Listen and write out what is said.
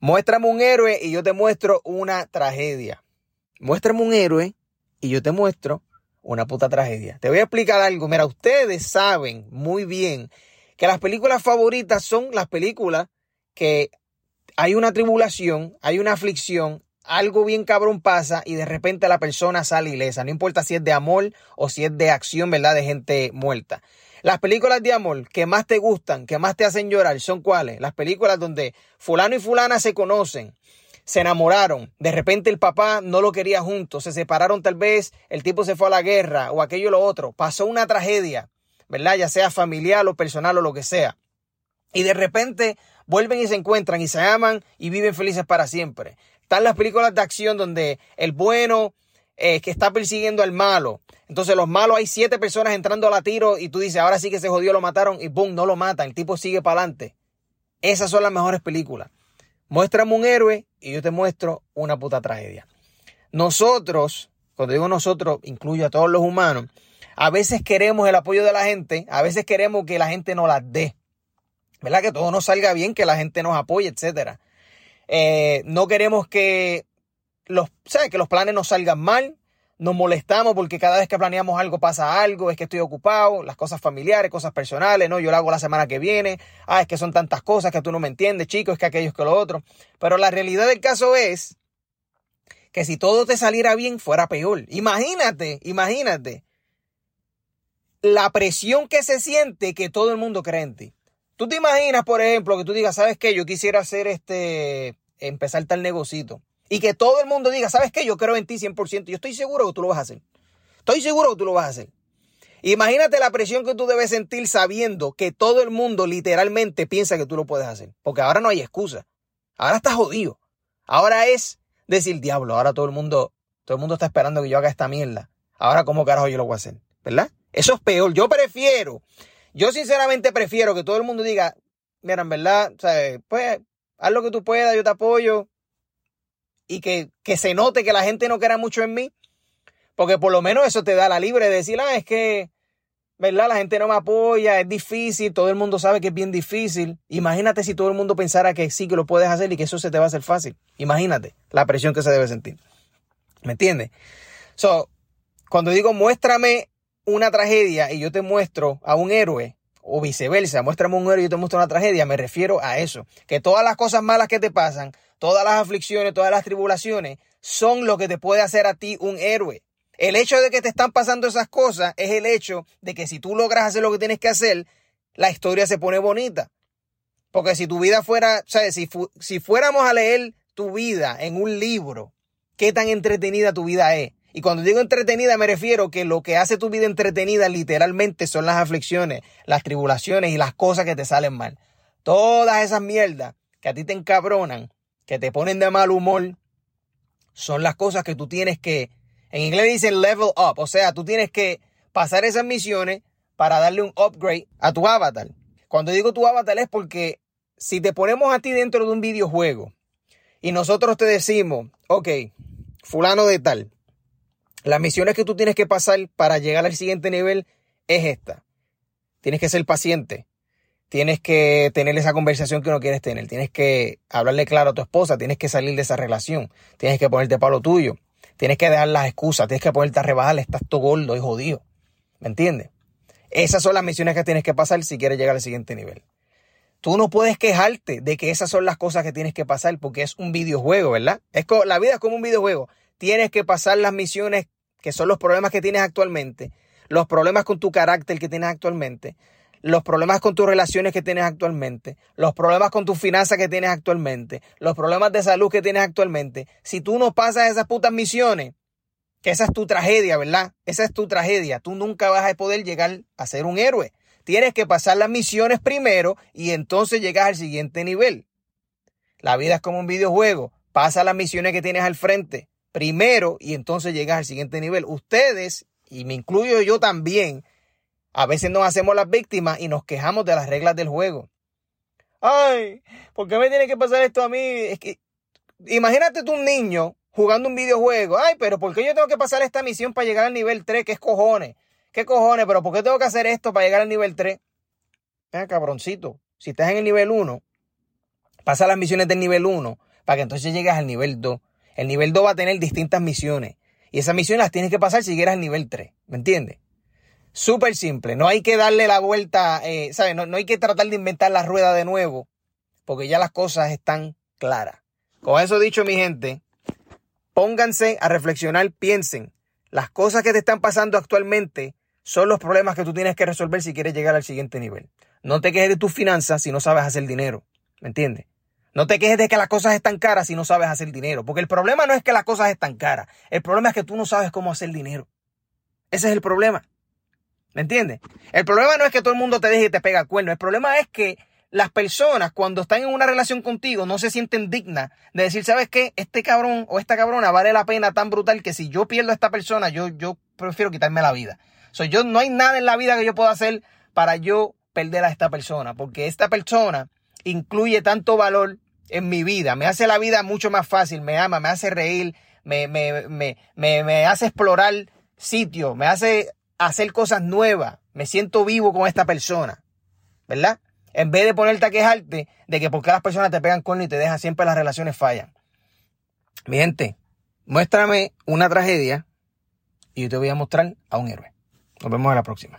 Muéstrame un héroe y yo te muestro una tragedia. Muéstrame un héroe y yo te muestro una puta tragedia. Te voy a explicar algo. Mira, ustedes saben muy bien que las películas favoritas son las películas que hay una tribulación, hay una aflicción, algo bien cabrón pasa y de repente la persona sale ilesa. No importa si es de amor o si es de acción, ¿verdad? De gente muerta. Las películas de amor que más te gustan, que más te hacen llorar, son cuáles? Las películas donde fulano y fulana se conocen, se enamoraron, de repente el papá no lo quería juntos, se separaron tal vez, el tipo se fue a la guerra o aquello o lo otro, pasó una tragedia, ¿verdad? Ya sea familiar o personal o lo que sea. Y de repente vuelven y se encuentran y se aman y viven felices para siempre. Están las películas de acción donde el bueno eh, que está persiguiendo al malo. Entonces los malos hay siete personas entrando a la tiro y tú dices, ahora sí que se jodió, lo mataron y boom, no lo matan. El tipo sigue para adelante. Esas son las mejores películas. Muéstrame un héroe y yo te muestro una puta tragedia. Nosotros, cuando digo nosotros, incluyo a todos los humanos, a veces queremos el apoyo de la gente, a veces queremos que la gente nos las dé. ¿Verdad? Que todo nos salga bien, que la gente nos apoye, etcétera. Eh, no queremos que los, que los planes nos salgan mal, nos molestamos porque cada vez que planeamos algo pasa algo, es que estoy ocupado, las cosas familiares, cosas personales, no, yo lo hago la semana que viene, ah, es que son tantas cosas que tú no me entiendes, chicos, es que aquellos que lo otro. Pero la realidad del caso es que si todo te saliera bien, fuera peor. Imagínate, imagínate la presión que se siente que todo el mundo cree en ti. Tú te imaginas, por ejemplo, que tú digas, ¿sabes qué? Yo quisiera hacer este, empezar tal negocito y que todo el mundo diga, ¿sabes qué? Yo creo en ti 100%. Yo estoy seguro que tú lo vas a hacer. Estoy seguro que tú lo vas a hacer. Imagínate la presión que tú debes sentir sabiendo que todo el mundo literalmente piensa que tú lo puedes hacer. Porque ahora no hay excusa. Ahora estás jodido. Ahora es decir, diablo, ahora todo el mundo, todo el mundo está esperando que yo haga esta mierda. Ahora, ¿cómo carajo yo lo voy a hacer? ¿Verdad? Eso es peor. Yo prefiero, yo sinceramente prefiero que todo el mundo diga, mira, en verdad, pues, haz lo que tú puedas, yo te apoyo, y que, se note que la gente no quiera mucho en mí, porque por lo menos eso te da la libre de decir, ah, es que, ¿verdad? La gente no me apoya, es difícil, todo el mundo sabe que es bien difícil. Imagínate si todo el mundo pensara que sí, que lo puedes hacer y que eso se te va a hacer fácil. Imagínate la presión que se debe sentir. ¿Me entiendes? So, cuando digo muéstrame una tragedia y yo te muestro a un héroe, o viceversa, muéstrame un héroe y yo te muestro una tragedia, me refiero a eso. Que todas las cosas malas que te pasan todas las aflicciones, todas las tribulaciones son lo que te puede hacer a ti un héroe. El hecho de que te están pasando esas cosas es el hecho de que si tú logras hacer lo que tienes que hacer, la historia se pone bonita. Porque si tu vida fuera, ¿sabes? Si, si fuéramos a leer tu vida en un libro, qué tan entretenida tu vida es. Y cuando digo entretenida me refiero que lo que hace tu vida entretenida literalmente son las aflicciones, las tribulaciones y las cosas que te salen mal. Todas esas mierdas que a ti te encabronan que te ponen de mal humor, son las cosas que tú tienes que, en inglés dicen level up, o sea, tú tienes que pasar esas misiones para darle un upgrade a tu avatar. Cuando digo tu avatar es porque si te ponemos a ti dentro de un videojuego y nosotros te decimos, ok, fulano de tal, las misiones que tú tienes que pasar para llegar al siguiente nivel es esta. Tienes que ser paciente, tienes que tener esa conversación que no quieres tener, tienes que hablarle claro a tu esposa, tienes que salir de esa relación, tienes que ponerte para lo tuyo, tienes que dejar las excusas, tienes que ponerte a rebajar, estás todo gordo y jodido. ¿Me entiendes? Esas son las misiones que tienes que pasar si quieres llegar al siguiente nivel. Tú no puedes quejarte de que esas son las cosas que tienes que pasar porque es un videojuego, ¿verdad? Es la vida es como un videojuego. Tienes que pasar las misiones que son los problemas que tienes actualmente, los problemas con tu carácter que tienes actualmente, los problemas con tus relaciones que tienes actualmente, los problemas con tus finanzas que tienes actualmente, los problemas de salud que tienes actualmente, si tú no pasas esas putas misiones, que esa es tu tragedia, ¿verdad? Esa es tu tragedia. Tú nunca vas a poder llegar a ser un héroe. Tienes que pasar las misiones primero y entonces llegas al siguiente nivel. La vida es como un videojuego. Pasa las misiones que tienes al frente primero y entonces llegas al siguiente nivel. Ustedes, y me incluyo yo también, a veces nos hacemos las víctimas y nos quejamos de las reglas del juego. Ay, ¿por qué me tiene que pasar esto a mí? Es que, imagínate tú un niño jugando un videojuego. Ay, pero ¿por qué yo tengo que pasar esta misión para llegar al nivel 3? ¿Qué es cojones? ¿Qué cojones? ¿Pero por qué tengo que hacer esto para llegar al nivel 3? Venga, cabroncito. Si estás en el nivel 1, pasa las misiones del nivel 1 para que entonces llegues al nivel 2. El nivel 2 va a tener distintas misiones. Y esas misiones las tienes que pasar si llegas al nivel 3. ¿Me entiendes? Súper simple. No hay que darle la vuelta, eh, ¿sabes? No, no hay que tratar de inventar la rueda de nuevo, porque ya las cosas están claras. Con eso dicho, mi gente, pónganse a reflexionar, piensen. Las cosas que te están pasando actualmente son los problemas que tú tienes que resolver si quieres llegar al siguiente nivel. No te quejes de tus finanzas si no sabes hacer dinero. ¿Me entiendes? No te quejes de que las cosas están caras si no sabes hacer dinero. Porque el problema no es que las cosas están caras. El problema es que tú no sabes cómo hacer dinero. Ese es el problema. ¿Me entiendes? El problema no es que todo el mundo te deje y te pega el cuerno. El problema es que las personas cuando están en una relación contigo no se sienten dignas de decir, ¿sabes qué? Este cabrón o esta cabrona vale la pena tan brutal que si yo pierdo a esta persona, yo, yo prefiero quitarme la vida. So, yo, no hay nada en la vida que yo pueda hacer para yo perder a esta persona, porque esta persona incluye tanto valor en mi vida, me hace la vida mucho más fácil, me ama, me hace reír, me, me, me, me, hace explorar sitios, me hace hacer cosas nuevas, me siento vivo con esta persona, ¿verdad? En vez de ponerte a quejarte de que porque las personas te pegan con y te dejan siempre las relaciones fallan. Mi gente, muéstrame una tragedia y yo te voy a mostrar a un héroe. Nos vemos en la próxima.